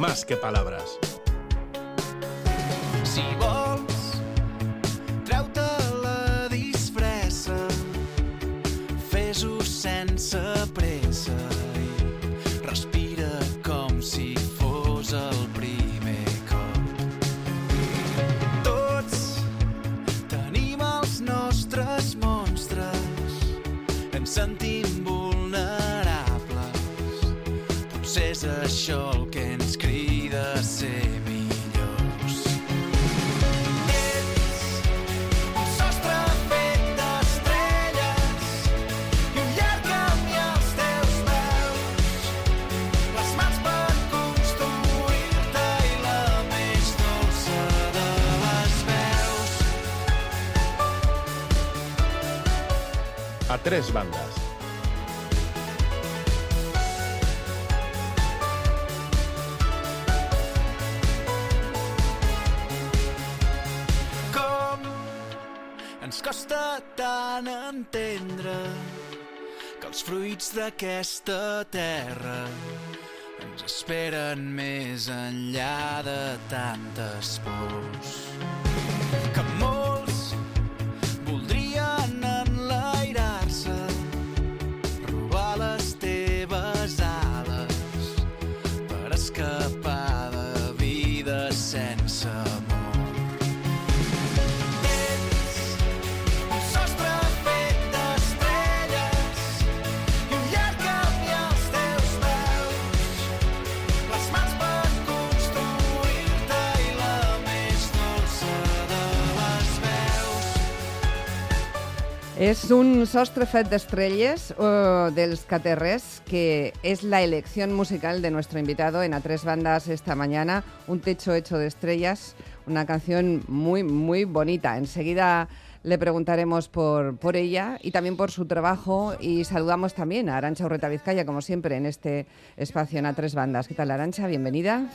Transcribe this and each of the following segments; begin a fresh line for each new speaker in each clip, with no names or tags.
más que palabras.
Si vols, treu-te la disfressa, fes-ho sense pressa respira com si fos el primer cop. Tots nostres monstres, ens sentim vulnerables. Potser és això
tres bandas.
Com ens costa tant entendre que els fruits d'aquesta terra ens esperen més enllà de tantes pors.
Es un sostre fet d'estrelles uh, dels Caterres, que es la elección musical de nuestro invitado en A Tres Bandas esta mañana. Un techo hecho de estrellas, una canción muy, muy bonita. Enseguida le preguntaremos por, por ella y también por su trabajo y saludamos también a Arancha Urreta Vizcaya, como siempre, en este espacio en A Tres Bandas. ¿Qué tal, Arancha? Bienvenida.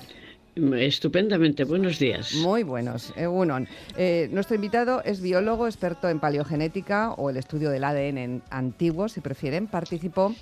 Estupendamente, buenos días.
Muy buenos, Egunon. Eh, nuestro invitado es biólogo, experto en paleogenética o el estudio del ADN en antiguo, si prefieren. Participó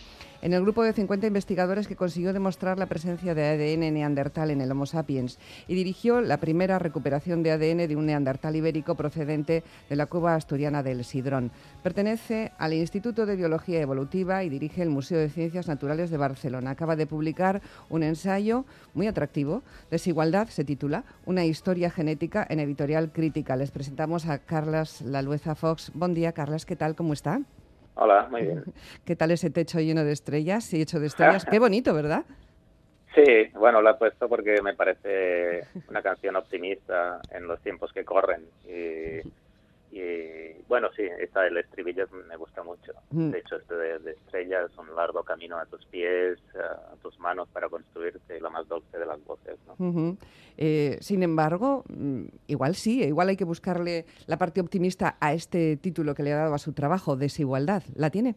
en el grupo de 50 investigadores que consiguió demostrar la presencia de ADN neandertal en el Homo sapiens y dirigió la primera recuperación de ADN de un neandertal ibérico procedente de la cueva asturiana del Sidrón. Pertenece al Instituto de Biología Evolutiva y dirige el Museo de Ciencias Naturales de Barcelona. Acaba de publicar un ensayo muy atractivo, Desigualdad se titula, Una historia genética en editorial crítica. Les presentamos a Carlas Lalueza Fox. Buen día, Carlas, ¿qué tal? ¿Cómo está?
Hola, muy bien.
¿Qué tal ese techo lleno de estrellas y hecho de estrellas? Qué bonito, ¿verdad?
Sí, bueno, lo he puesto porque me parece una canción optimista en los tiempos que corren. Y, y, bueno, sí, esta el estribillo me gusta mucho.
Mm.
De hecho, este de, de estrellas, un largo camino a tus pies, a, a tus manos para construirte la más dulce de las voces. ¿no?
Eh, sin embargo, mm, igual sí, igual hay que buscarle la parte optimista a este título que le ha dado a su trabajo, Desigualdad. ¿La tiene?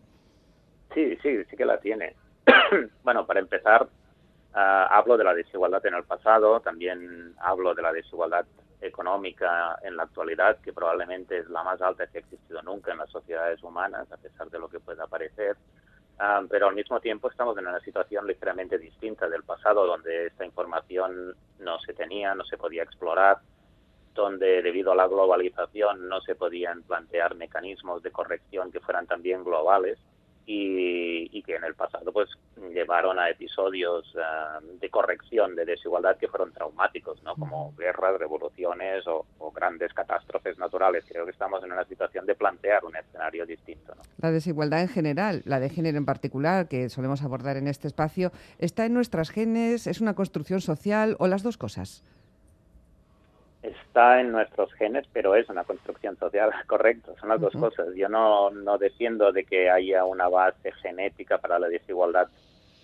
Sí, sí, sí que la tiene. bueno, para empezar, ah, hablo de la desigualdad en el pasado, también hablo de la desigualdad económica en la actualidad, que probablemente es la más alta que ha existido nunca en las sociedades humanas, a pesar de lo que pueda parecer. Ah, pero al mismo tiempo estamos en una situación ligeramente distinta del pasado, donde esta información no se tenía, no se podía explorar, donde debido a la globalización no se podían plantear mecanismos de corrección que fueran también globales y, y que en el pasado pues llevaron a episodios ah, de corrección de desigualdad que fueron traumáticos, ¿no? como guerras, revoluciones o, o grandes catástrofes naturales. Creo que estamos en una situación de plantear un escenario distinto. ¿no?
La desigualdad en general, la de género en particular, que solemos abordar en este espacio, ¿está en nuestras genes? ¿Es una construcción social o las dos cosas?
Está en nuestros genes, pero es una construcción social, correcto, son las dos cosas. Yo no, no defiendo de que haya una base genética para la desigualdad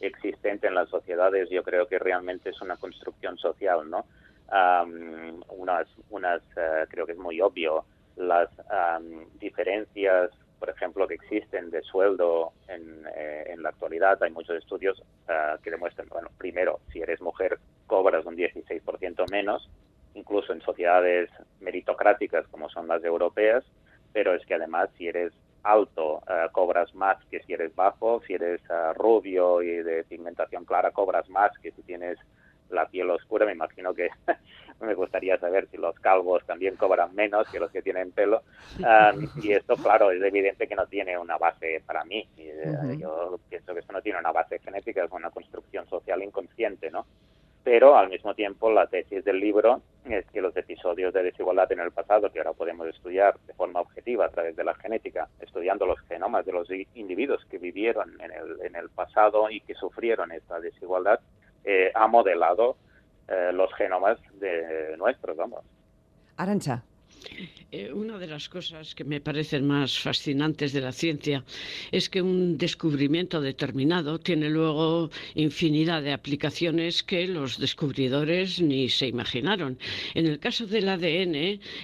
existente en las sociedades, yo creo que realmente es una construcción social, ¿no? Am, unas, unas eh, creo que es muy obvio, las am, diferencias, por ejemplo, que existen de sueldo en, eh, en la actualidad, hay muchos estudios eh, que demuestran, bueno, primero, si eres mujer, cobras un 16% menos, incluso en sociedades meritocráticas como son las europeas, pero es que además si eres alto eh, cobras más que si eres bajo, si eres eh, rubio y de pigmentación clara cobras más que si tienes la piel oscura, me imagino que me gustaría saber si los calvos también cobran menos que los que tienen pelo. Um, y esto, claro, es evidente que no tiene una base para mí. Eh. Yo pienso que esto no tiene una base genética, es una construcción social inconsciente, ¿no? Pero al mismo tiempo la tesis del libro es que los episodios de desigualdad en el pasado, que ahora podemos estudiar de forma objetiva a través de la genética, estudiando los genomas de los individuos que vivieron en el, en el pasado y que sufrieron esta desigualdad, eh, ha modelado eh, los genomas de nuestros, vamos.
Arancha.
Eh, una de las cosas que me parecen más fascinantes de la ciencia es que un descubrimiento determinado tiene luego infinidad de aplicaciones que los descubridores ni se imaginaron. En el caso del ADN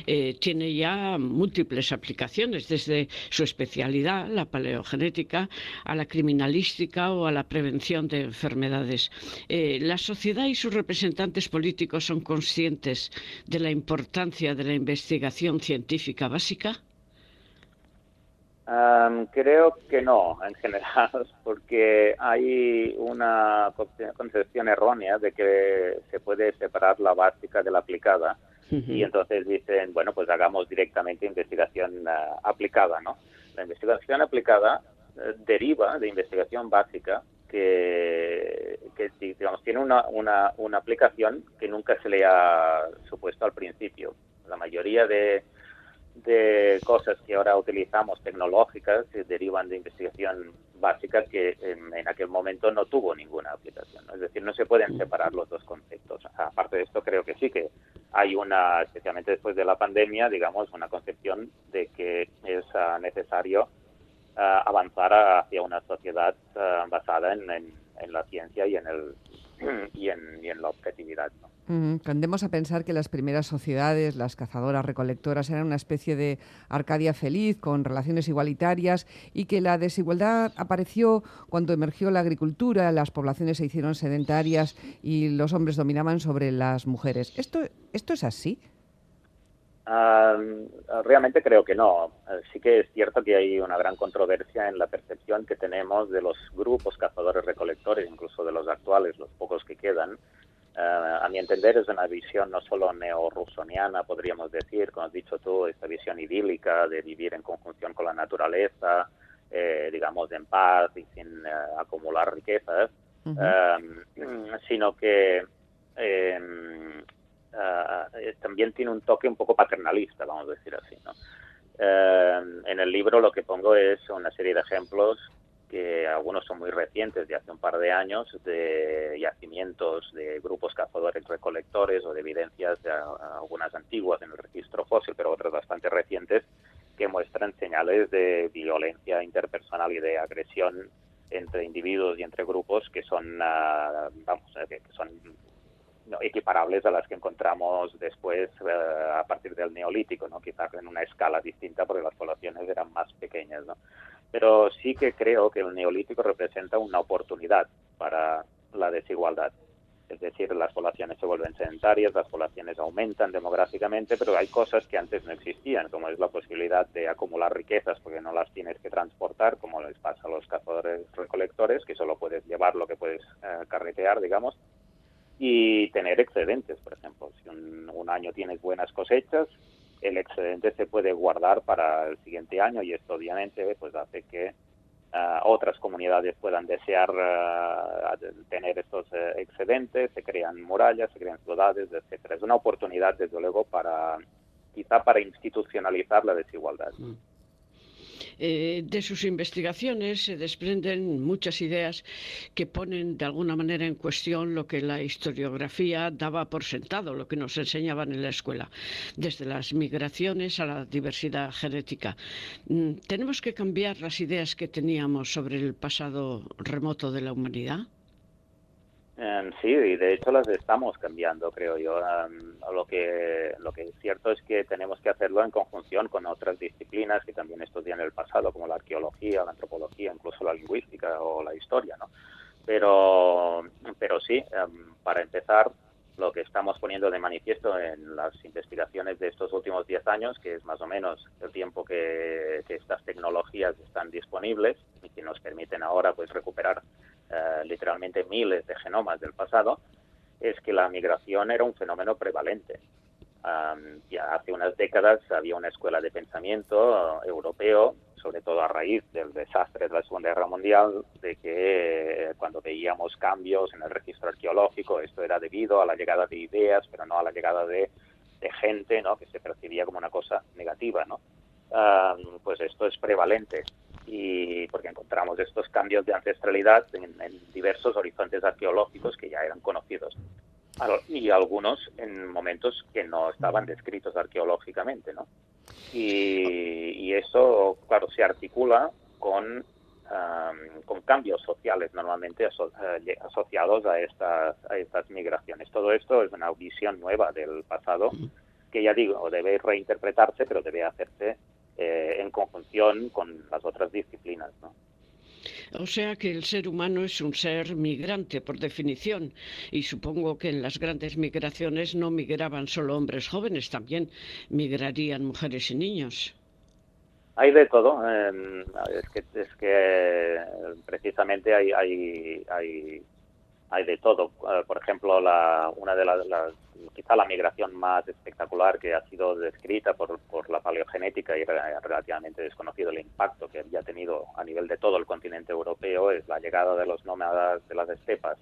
eh, tiene ya múltiples aplicaciones, desde su especialidad, la paleogenética, a la criminalística o a la prevención de enfermedades. Eh, la sociedad y sus representantes políticos son conscientes de la importancia de la investigación científica básica?
Am, creo que no, en general, porque hay una conce- concepción errónea de que se puede separar la básica de la aplicada. Y entonces dicen, bueno, pues hagamos directamente investigación ah, aplicada, ¿no? La investigación aplicada eh, deriva de investigación básica que, que digamos, tiene una, una, una aplicación que nunca se le ha supuesto al principio. La mayoría de, de cosas que ahora utilizamos tecnológicas se derivan de investigación básica que en, aquel momento no tuvo ninguna aplicación. Es decir, no se pueden separar los dos conceptos. Aparte de esto, creo que sí que hay una, especialmente después de la pandemia, digamos, una concepción de que es ah, necesario ah, avanzar hacia una sociedad ah, basada en, en- la ciencia y en, el, y en, y en la objetividad.
Tendemos a pensar que las primeras sociedades, las cazadoras recolectoras, eran una especie de Arcadia feliz, con relaciones igualitarias, y que la desigualdad apareció cuando emergió la agricultura, las poblaciones se hicieron sedentarias y los hombres dominaban sobre las mujeres. ¿Esto, esto es así?
Realmente creo que no. Sí que es cierto que hay una gran controversia en la percepción que tenemos de los grupos cazadores recolectores, incluso de los actuales, los pocos que quedan. Ah, a mi entender es una visión no solo neorusoniana, podríamos decir, como has dicho tú, esta visión idílica de vivir en conjunción con la naturaleza, eh, digamos en paz y sin eh, acumular riquezas, um, sino que em, eh, también tiene un toque un poco paternalista, vamos a decir así. ¿no? En el libro lo que pongo es una serie de ejemplos que algunos son muy recientes, de hace un par de años, de yacimientos de grupos cazadores recolectores o de evidencias de algunas antiguas en el registro fósil, pero otras bastante recientes, que muestran señales de violencia interpersonal y de agresión entre individuos y entre grupos que son, ah, vamos, eh, que son no, equiparables a las que encontramos después eh, a partir del neolítico, ¿no? quizás en una escala distinta porque las poblaciones eran más pequeñas. ¿no? Pero sí que creo que el neolítico representa una oportunidad para la desigualdad. Es decir, las poblaciones se vuelven sedentarias, las poblaciones aumentan demográficamente, pero hay cosas que antes no existían, como es la posibilidad de acumular riquezas porque no las tienes que transportar, como les pasa a los cazadores recolectores, que solo puedes llevar lo que puedes eh, carretear, digamos, y tener excedentes, por ejemplo. Si un, un año tienes buenas cosechas, el excedente se puede guardar para el siguiente año y esto obviamente pues hace que ah, otras comunidades puedan desear ah, tener estos eh, excedentes, se crean murallas, se crean ciudades, etcétera. Es una oportunidad, desde luego, para quizá para institucionalizar la desigualdad.
Eh, de sus investigaciones se desprenden muchas ideas que ponen de alguna manera en cuestión lo que la historiografía daba por sentado, lo que nos enseñaban en la escuela, desde las migraciones a la diversidad genética. Mm, ¿Tenemos que cambiar las ideas que teníamos sobre el pasado remoto de la humanidad?
Eh, sí, y de hecho las estamos cambiando, creo yo. Um, lo que lo que es cierto es que tenemos que hacerlo en conjunción con otras disciplinas que también estudian el pasado, como la arqueología, la antropología, incluso la lingüística o la historia, ¿no? Pero pero sí, um, para empezar, lo que estamos poniendo de manifiesto en las investigaciones de estos últimos 10 años, que es más o menos el tiempo que, que estas tecnologías están disponibles y que nos permiten ahora pues recuperar eh, literalmente miles de genomas del pasado, es que la migración era un fenómeno prevalente. ya hace unas décadas había una escuela de pensamiento europeo, sobre todo a raíz del desastre de la Segunda Guerra Mundial, de que cuando veíamos cambios en el registro arqueológico, esto era debido a la llegada de ideas, pero no a la llegada de, de gente, ¿no? que se percibía como una cosa negativa. ¿no? pues esto es prevalente y porque encontramos estos cambios de ancestralidad en, diversos horizontes arqueológicos que ya eran conocidos y algunos en momentos que no estaban descritos arqueológicamente, ¿no? Y, eso, claro, se articula con, con cambios sociales normalmente eh, asociados a estas, a estas migraciones. Todo esto es una visión nueva del pasado que ya digo, debe reinterpretarse, pero debe hacerse eh, en conjunción con las otras disciplinas. ¿no?
O sea que el ser humano es un ser migrante por definición y supongo que en las grandes migraciones no migraban solo hombres jóvenes, también migrarían mujeres y niños.
Hay de todo. Em, es que, es que precisamente hay, hay, hay, hay de todo. Eh, por ejemplo, la, una de las la migración más espectacular que ha sido descrita por, por la paleogenética y relativamente desconocido el impacto que había tenido a nivel de todo el continente europeo es la llegada de los nómadas de las estepas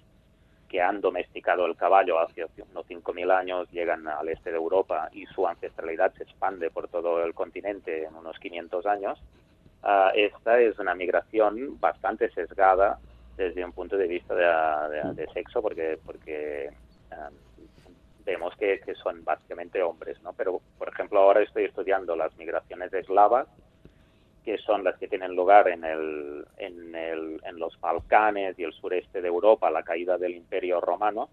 que han domesticado el caballo hace unos 5.000 años, llegan al este de Europa y su ancestralidad se expande por todo el continente en unos 500 años. Uh, esta es una migración bastante sesgada desde un punto de vista de, de, sexo, porque, porque um, vemos que, son básicamente hombres, ¿no? Pero, por ejemplo, ahora estoy estudiando las migraciones eslavas, que son las que tienen lugar en, el, en, el, en los Balcanes y el sureste de Europa, la caída del Imperio Romano,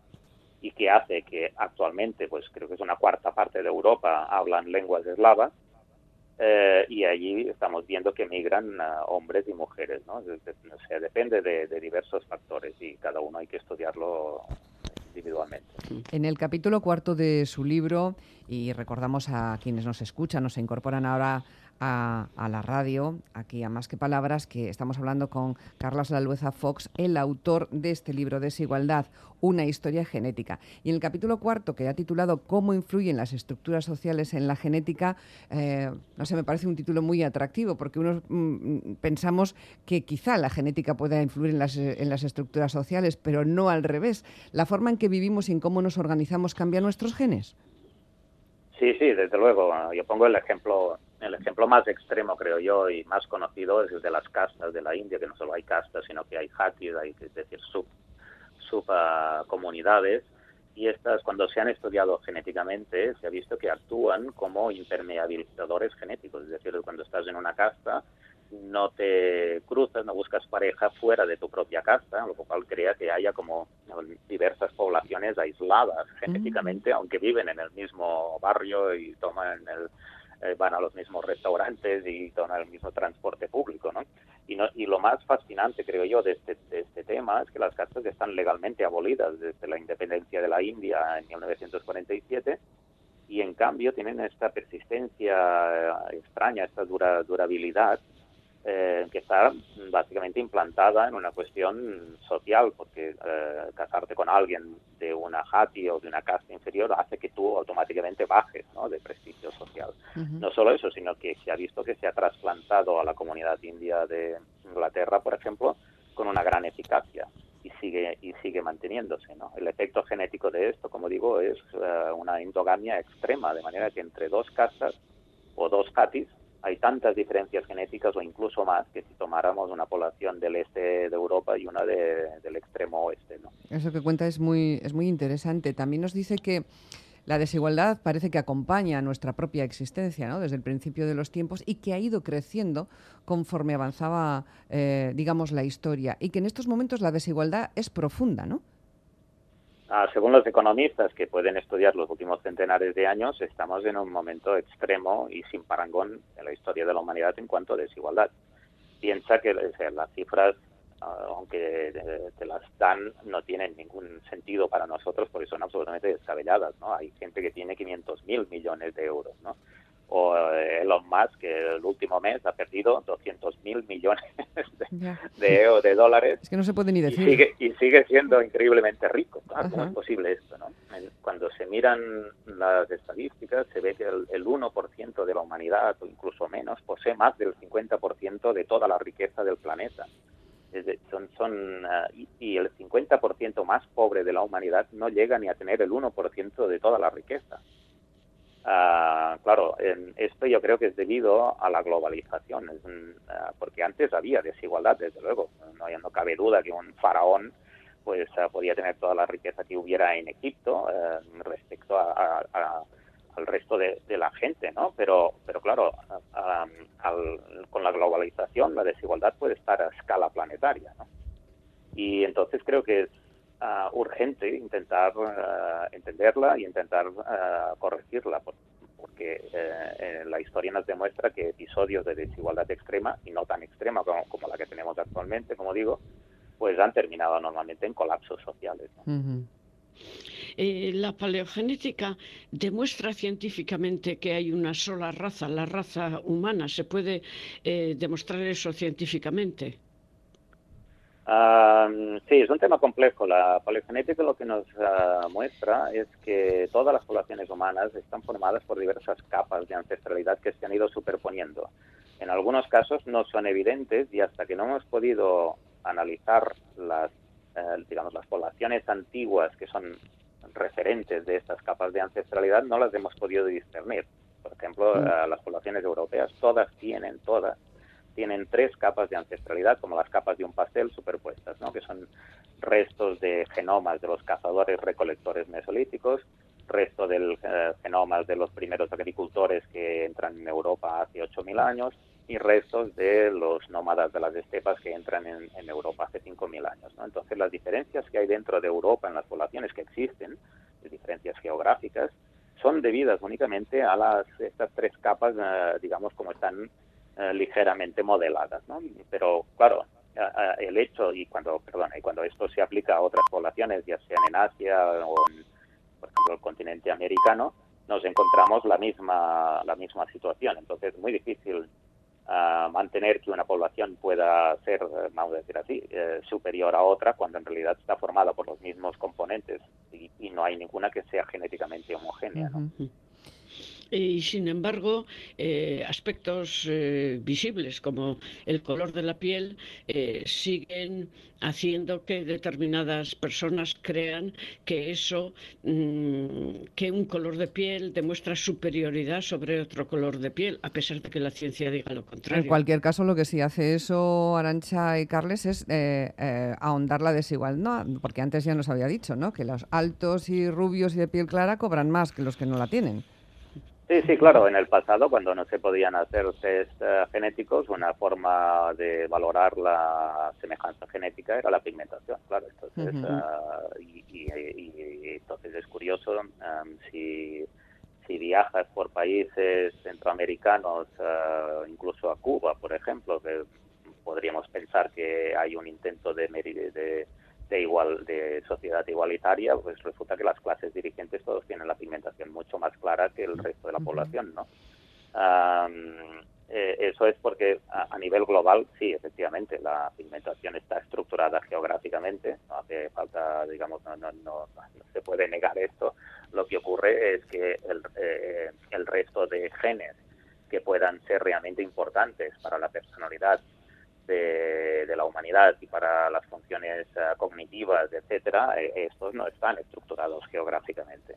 y que hace que actualmente, pues creo que es una cuarta parte de Europa, hablan lenguas eslavas, eh, y allí estamos viendo que migran hombres y mujeres, ¿no? O sea, depende de, de, diversos factores y cada uno hay que estudiarlo individualmente.
En el capítulo cuarto de su libro, y recordamos a quienes nos escuchan, nos incorporan ahora a, la radio, aquí a Más que Palabras, que estamos hablando con Carlos Lalueza Fox, el autor de este libro, Desigualdad, una historia genética. Y en el capítulo cuarto, que ha titulado Cómo influyen las estructuras sociales en la genética, eh, no sé, me parece un título muy atractivo, porque uno mm, pensamos que quizá la genética pueda influir en las, en las estructuras sociales, pero no al revés. La forma en que vivimos y en cómo nos organizamos cambia nuestros genes.
Sí, sí, desde luego. Yo pongo el ejemplo el ejemplo más extremo, creo yo, y más conocido es el de las castas de la India, que no solo hay castas, sino que hay hatis, hay, es decir, sub, sub uh, comunidades, y estas, cuando se han estudiado genéticamente, se ha visto que actúan como impermeabilizadores genéticos, es decir, cuando estás en una casta, no te cruzas, no buscas pareja fuera de tu propia casta, lo cual crea que haya como diversas poblaciones aisladas genéticamente, mm. aunque viven en el mismo barrio y toman el, eh, van a los mismos restaurantes y toman el mismo transporte público, ¿no? Y, no, y lo más fascinante, creo yo, de este, de este tema es que las castas están legalmente abolidas desde la independencia de la India en 1947 y en cambio tienen esta persistencia extraña, esta dura, durabilidad eh, que está básicamente implantada en una cuestión social, porque eh, casarte con alguien de una jati o de una casta inferior hace que tú automáticamente bajes ¿no? de prestigio social. No solo eso, sino que se ha visto que se ha trasplantado a la comunidad india de Inglaterra, por ejemplo, con una gran eficacia y sigue y sigue manteniéndose. ¿no? El efecto genético de esto, como digo, es eh, una endogamia extrema, de manera que entre dos castas o dos jatis hay tantas diferencias genéticas o incluso más que si tomáramos una población del este de Europa y una del extremo oeste. ¿no?
Eso que cuenta es muy, es muy interesante. También nos dice que la desigualdad parece que acompaña a nuestra propia existencia ¿no? desde el principio de los tiempos y que ha ido creciendo conforme avanzaba, eh, digamos, la historia y que en estos momentos la desigualdad es profunda, ¿no?
Ah, según los economistas que pueden estudiar los últimos centenares de años, estamos en un momento extremo y sin parangón en la historia de la humanidad en cuanto a desigualdad. Piensa que las cifras, ah, aunque te las dan, no tienen ningún sentido para nosotros porque son absolutamente descabelladas. ¿no? Hay gente que tiene 500 mil millones de euros. ¿no? O eh, Elon Musk, que el último mes ha perdido 200 mil millones de de, de dólares
Es que no se puede ni
y
decir.
sigue, y sigue siendo increíblemente rico. ¿Cómo es posible esto? ¿no? Cuando se miran las estadísticas, se ve que el, el 1% de la humanidad, o incluso menos, posee más del 50% de toda la riqueza del planeta. De- son, son, ah, y, y el 50% más pobre de la humanidad no llega ni a tener el 1% de toda la riqueza. Ah, claro, en- esto yo creo que es debido a la globalización, ah, porque antes había desigualdad, desde luego, no, no cabe duda que un faraón pues ah, podía tener toda la riqueza que hubiera en Egipto eh, respecto a, al resto de, la gente, ¿no? Pero, pero claro, al- con la globalización la desigualdad puede estar a escala planetaria, ¿no? Y entonces creo que es ah, urgente intentar ah, entenderla y intentar ah, corregirla, por- porque la historia nos demuestra que episodios de desigualdad extrema, y no tan extrema como, como la que tenemos actualmente, como digo, pues han terminado normalmente en colapsos sociales.
Eh, la paleogenética demuestra científicamente que hay una sola raza, la raza humana. ¿Se puede eh, demostrar eso científicamente?
Ah, sí, es un tema complejo. La paleogenética lo que nos ah, muestra es que todas las poblaciones humanas están formadas por diversas capas de ancestralidad que se han ido superponiendo. En algunos casos no son evidentes y hasta que no hemos podido analizar las, eh, digamos, las poblaciones antiguas que son referentes de estas capas de ancestralidad, no las hemos podido discernir. Por ejemplo,
Mm.
eh, las poblaciones europeas, todas tienen, todas, tienen tres capas de ancestralidad, como las capas de un pastel superpuestas, ¿no? que son restos de genomas de los cazadores recolectores mesolíticos, resto del eh, de los primeros agricultores que entran en Europa hace 8.000 años y restos de los nómadas de las estepas que entran en, en Europa hace 5.000 años. Entonces, las diferencias que hay dentro de Europa en las poblaciones que existen, las diferencias geográficas, son debidas únicamente a las estas tres capas, eh, digamos, como están eh, ligeramente modeladas, ¿no? Pero claro, el hecho y cuando, perdona, y cuando esto se aplica a otras poblaciones, ya sean en Asia o en, por ejemplo, el continente americano, nos encontramos la misma la misma situación. Entonces, es muy difícil ah, mantener que una población pueda ser, eh, vamos a decir así, eh, superior a otra cuando en realidad está formada por los mismos componentes y, no hay ninguna que sea genéticamente homogénea. ¿no?
Y sin embargo, eh, aspectos eh, visibles como el color de la piel eh, siguen haciendo que determinadas personas crean que eso, mm, que un color de piel demuestra superioridad sobre otro color de piel, a pesar de que la ciencia diga lo
En
contrario.
cualquier caso, lo que sí hace eso Arancha y Carles es eh, ahondar la desigualdad, porque antes ya nos había dicho, ¿no? Que los altos y rubios y de piel clara cobran más que los que no la tienen.
Sí, sí, claro. En el pasado, cuando no se podían hacer test eh, genéticos, una forma de valorar la semejanza genética era la pigmentación, claro. Entonces, ah, y, y- y- y entonces es curioso em, si, si viajas por países centroamericanos, ah, incluso a Cuba, por ejemplo, que podríamos pensar que hay un intento de, de igual de sociedad igualitaria, pues resulta que las clases dirigentes todos tienen la pigmentación mucho más clara que el resto de la población, ¿no? Eh, eso es porque a, a nivel global, sí, efectivamente, la pigmentación está estructurada geográficamente, no hace falta, digamos, no, no, no, no se puede negar esto. Lo que ocurre es que el, eh, el resto de genes que puedan ser realmente importantes para la personalidad de, de la humanidad y para las funciones eh, cognitivas, etcétera, eh, estos no están estructurados geográficamente.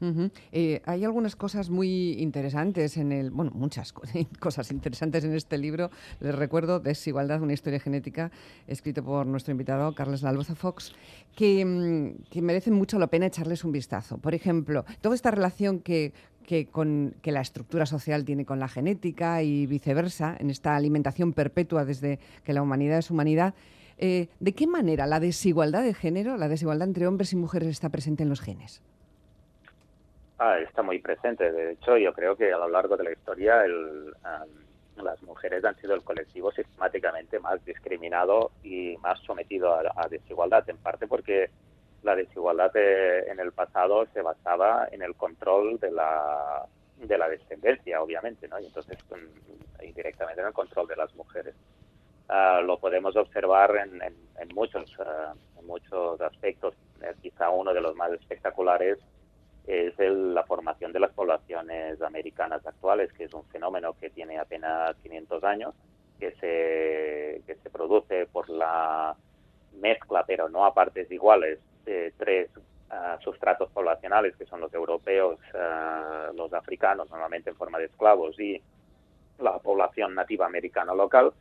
Ujú. Eh, hay algunas cosas muy interesantes en el, bueno, muchas co- cosas interesantes en este libro. Les recuerdo Desigualdad, una historia genética, escrito por nuestro invitado Carles Lalboza Fox, que, mm, que merecen mucho la pena echarles un vistazo. Por ejemplo, toda esta relación que, que, con, que la estructura social tiene con la genética y viceversa, en esta alimentación perpetua desde que la humanidad es humanidad. eh, ¿De qué manera la desigualdad de género, la desigualdad entre hombres y mujeres está presente en los genes?
Ah, está muy presente. De hecho, yo creo que a lo largo de la historia el, am, las mujeres han sido el colectivo sistemáticamente más discriminado y más sometido a desigualdad, en parte porque la desigualdad eh, en el pasado se basaba en el control de la, de la descendencia, obviamente, ¿no? Y entonces, mm, indirectamente en el control de las mujeres. ah, lo podemos observar en, en- en muchos, ah, en muchos aspectos. Eh, quizá uno de los más espectaculares es el- la formación de las poblaciones americanas actuales, que es un fenómeno que tiene apenas 500 años, que se, que se produce por la mezcla, pero no a partes iguales, tres ah, sustratos poblacionales, que son los europeos, ah, los africanos, normalmente en forma de esclavos, y la población nativa americana local.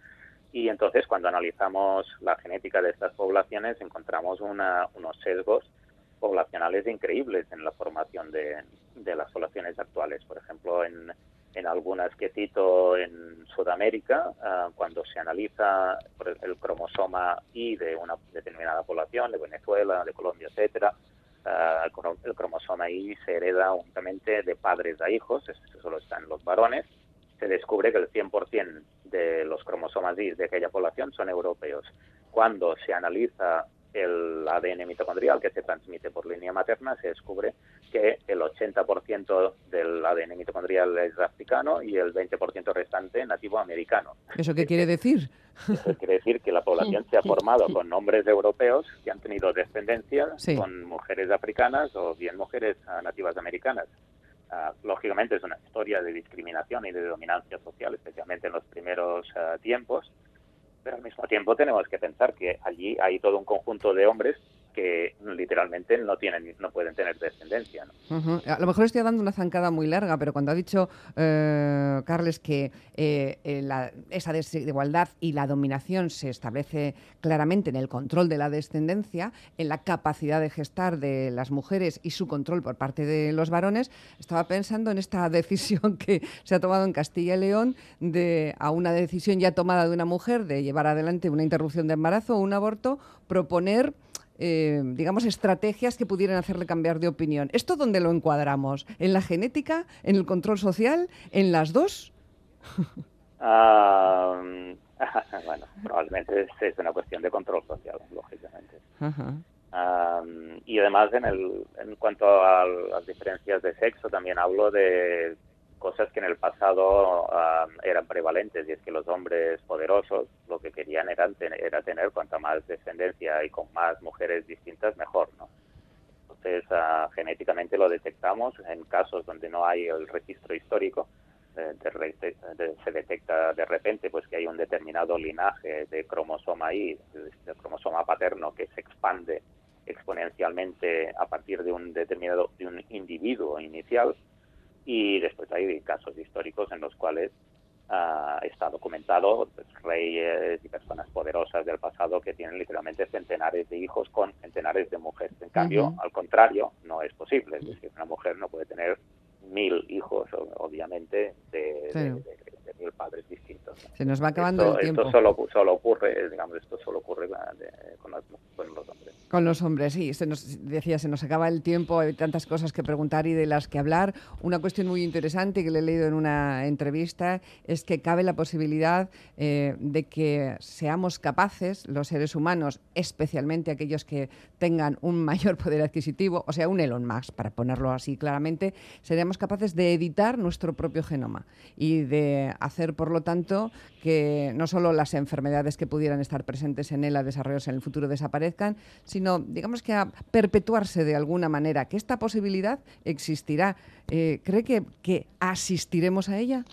Y entonces, cuando analizamos la genética de estas poblaciones, encontramos una- unos sesgos poblacionales increíbles en la formación de, de las poblaciones actuales. Por ejemplo, en, en algunas que cito en Sudamérica, ah, cuando se analiza el, cromosoma Y de una determinada población, de Venezuela, de Colombia, etcétera, ah, el cro- el cromosoma Y se hereda únicamente de padres a hijos, eso solo está en los varones. Se descubre que el 100% de los cromosomas Y de aquella población son europeos. Cuando se analiza el ADN mitocondrial que se transmite por línea materna, se descubre que el 80% del ADN mitocondrial es africano y el 20% restante nativo americano.
¿Eso qué quiere decir?
Eso quiere decir que la población se ha formado con hombres europeos que han tenido descendencia
Sí.
con mujeres africanas o bien mujeres ah, nativas americanas. Ah, lógicamente es una historia de discriminación y de dominancia social, especialmente en los primeros ah, tiempos, pero al mismo tiempo tenemos que pensar que allí hay todo un conjunto de hombres que literalmente no tienen, no pueden tener descendencia.
A lo mejor estoy dando una zancada muy larga, pero cuando ha dicho eh, Carles que eh, eh, la- esa desigualdad y la dominación se establece claramente en el control de la descendencia, en la capacidad de gestar de las mujeres y su control por parte de los varones, estaba pensando en esta decisión que se ha tomado en Castilla y León de a una decisión ya tomada de una mujer de llevar adelante una interrupción de embarazo o un aborto, proponer eh, digamos, estrategias que pudieran hacerle cambiar de opinión. ¿Esto dónde lo encuadramos? ¿En la genética? ¿En el control social? ¿En las dos?
Ah, bueno, probablemente es, una cuestión de control social, lógicamente.
Ajá.
Am, y además, en, el, en cuanto a las diferencias de sexo, también hablo de cosas que en el pasado am, eran prevalentes, y es que los hombres poderosos lo que querían era, ten- era tener cuanta más descendencia y con más mujeres distintas, mejor, ¿no? Entonces, ah, genéticamente lo detectamos en casos donde no hay el registro histórico. eh, se detecta de repente pues que hay un determinado linaje de cromosoma Y, de cromosoma paterno que se expande exponencialmente a partir de un determinado de un individuo inicial y después hay casos históricos en los cuales ah, está documentado pues, reyes y personas poderosas del pasado que tienen literalmente centenares de hijos con centenares de mujeres. En cambio, al contrario, no es posible. Es decir, una mujer no puede tener mil hijos, obviamente, de, de-
Claro.
de- de mil padres distintos. ¿no?
Se nos va acabando
esto,
el tiempo.
esto solo, solo ocurre, digamos, esto solo ocurre con, los, con los hombres.
Con los hombres, sí. Se nos, decía, se nos acaba el tiempo, hay tantas cosas que preguntar y de las que hablar. Una cuestión muy interesante que le he leído en una entrevista es que cabe la posibilidad eh, de que seamos capaces, los seres humanos, especialmente aquellos que tengan un mayor poder adquisitivo, o sea, un Elon Musk, para ponerlo así claramente, seremos capaces de editar nuestro propio genoma y de hacer, por lo tanto, que no solo las enfermedades que pudieran estar presentes en él a desarrollarse en el futuro desaparezcan, sino, digamos que a perpetuarse de alguna manera, que esta posibilidad existirá. Eh, ¿Cree que, que asistiremos a ella?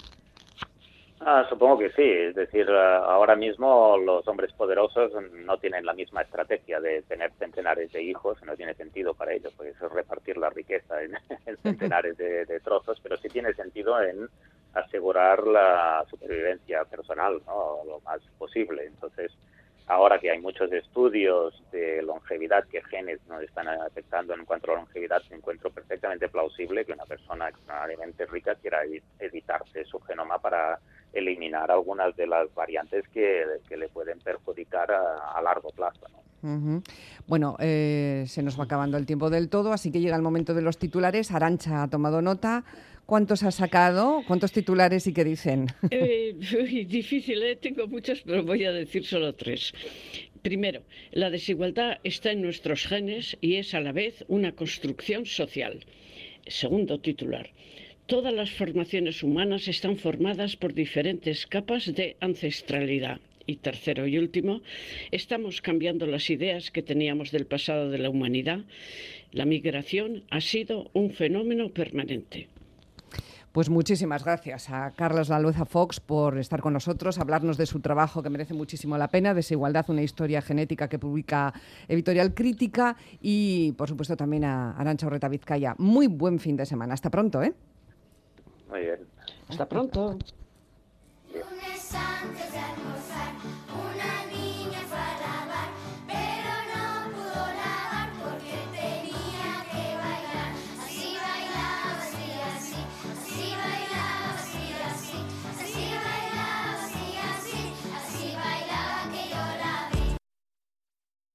Ah, supongo que sí. Es decir, ah, ahora mismo los hombres poderosos no tienen la misma estrategia de tener centenares de hijos, no tiene sentido para ellos, porque eso es repartir la riqueza en, en centenares de, de trozos, pero sí tiene sentido en asegurar la supervivencia personal ¿no? lo más posible. Entonces, ahora que hay muchos estudios de longevidad que genes nos están afectando en cuanto a longevidad, encuentro perfectamente plausible que una persona extraordinariamente rica quiera edi- editarse su genoma para eliminar algunas de las variantes que, que le pueden perjudicar a, largo plazo.
Bueno, eh, se nos va acabando el tiempo del todo, así que llega el momento de los titulares. Arancha ha tomado nota. ¿Cuántos ha sacado? ¿Cuántos titulares y qué dicen?
Eh, difícil, ¿eh? tengo muchos, pero voy a decir solo tres. Primero, la desigualdad está en nuestros genes y es a la vez una construcción social. Segundo titular, todas las formaciones humanas están formadas por diferentes capas de ancestralidad. Y tercero y último, estamos cambiando las ideas que teníamos del pasado de la humanidad. La migración ha sido un fenómeno permanente.
Pues muchísimas gracias a Carlos Lalueza Fox por estar con nosotros, hablarnos de su trabajo que merece muchísimo la pena, Desigualdad, una historia genética que publica Editorial Crítica y, por supuesto, también a Arancha Orreta Vizcaya. Muy buen fin de semana. Hasta pronto, ¿eh?
Muy bien.
Hasta pronto.
Lunes antes de almorzar.